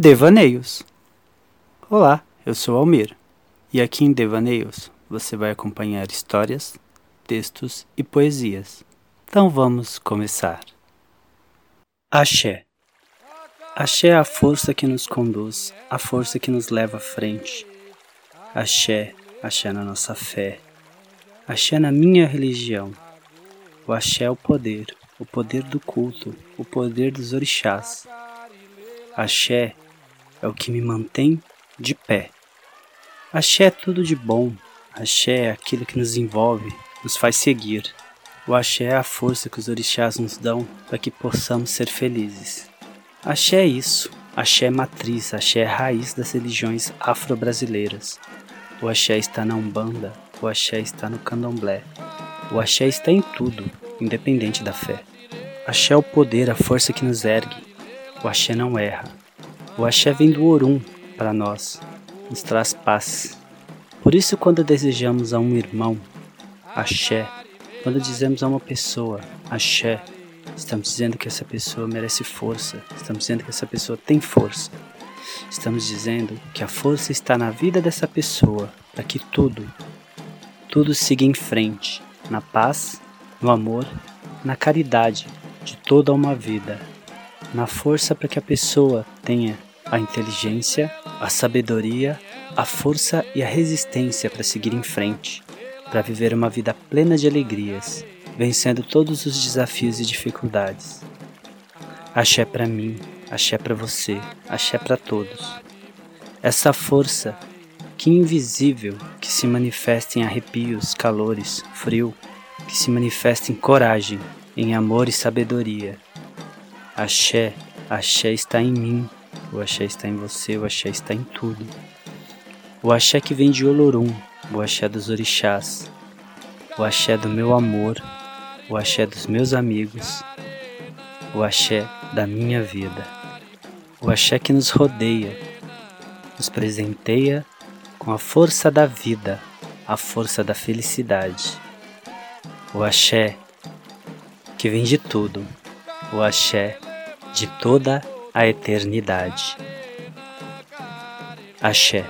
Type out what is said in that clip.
Devaneios. Olá, eu sou Almir e aqui em Devaneios você vai acompanhar histórias, textos e poesias. Então vamos começar. Axé. Axé é a força que nos conduz, a força que nos leva à frente. Axé, axé na nossa fé. Axé na minha religião. O axé é o poder, o poder do culto, o poder dos orixás. Axé é o que me mantém de pé. Axé é tudo de bom, axé é aquilo que nos envolve, nos faz seguir. O axé é a força que os orixás nos dão para que possamos ser felizes. Axé é isso, axé é matriz, axé é raiz das religiões afro-brasileiras. O axé está na Umbanda, o axé está no Candomblé. O axé está em tudo, independente da fé. Axé é o poder, a força que nos ergue. O axé não erra, o axé vem do Orum para nós, nos traz paz. Por isso, quando desejamos a um irmão, axé, quando dizemos a uma pessoa, axé, estamos dizendo que essa pessoa merece força, estamos dizendo que essa pessoa tem força. Estamos dizendo que a força está na vida dessa pessoa para que tudo, tudo siga em frente, na paz, no amor, na caridade de toda uma vida, na força para que a pessoa tenha a inteligência, a sabedoria, a força e a resistência para seguir em frente, para viver uma vida plena de alegrias, vencendo todos os desafios e dificuldades. Axé para mim, axé para você, axé para todos. Essa força que invisível, que se manifesta em arrepios, calores, frio, que se manifesta em coragem, em amor e sabedoria. Axé, axé está em mim, o axé está em você, o axé está em tudo. O axé que vem de Olorum, o axé dos orixás, o axé do meu amor, o axé dos meus amigos, o axé da minha vida. O axé que nos rodeia, nos presenteia com a força da vida, a força da felicidade. O axé que vem de tudo, o axé de toda a eternidade. Axé.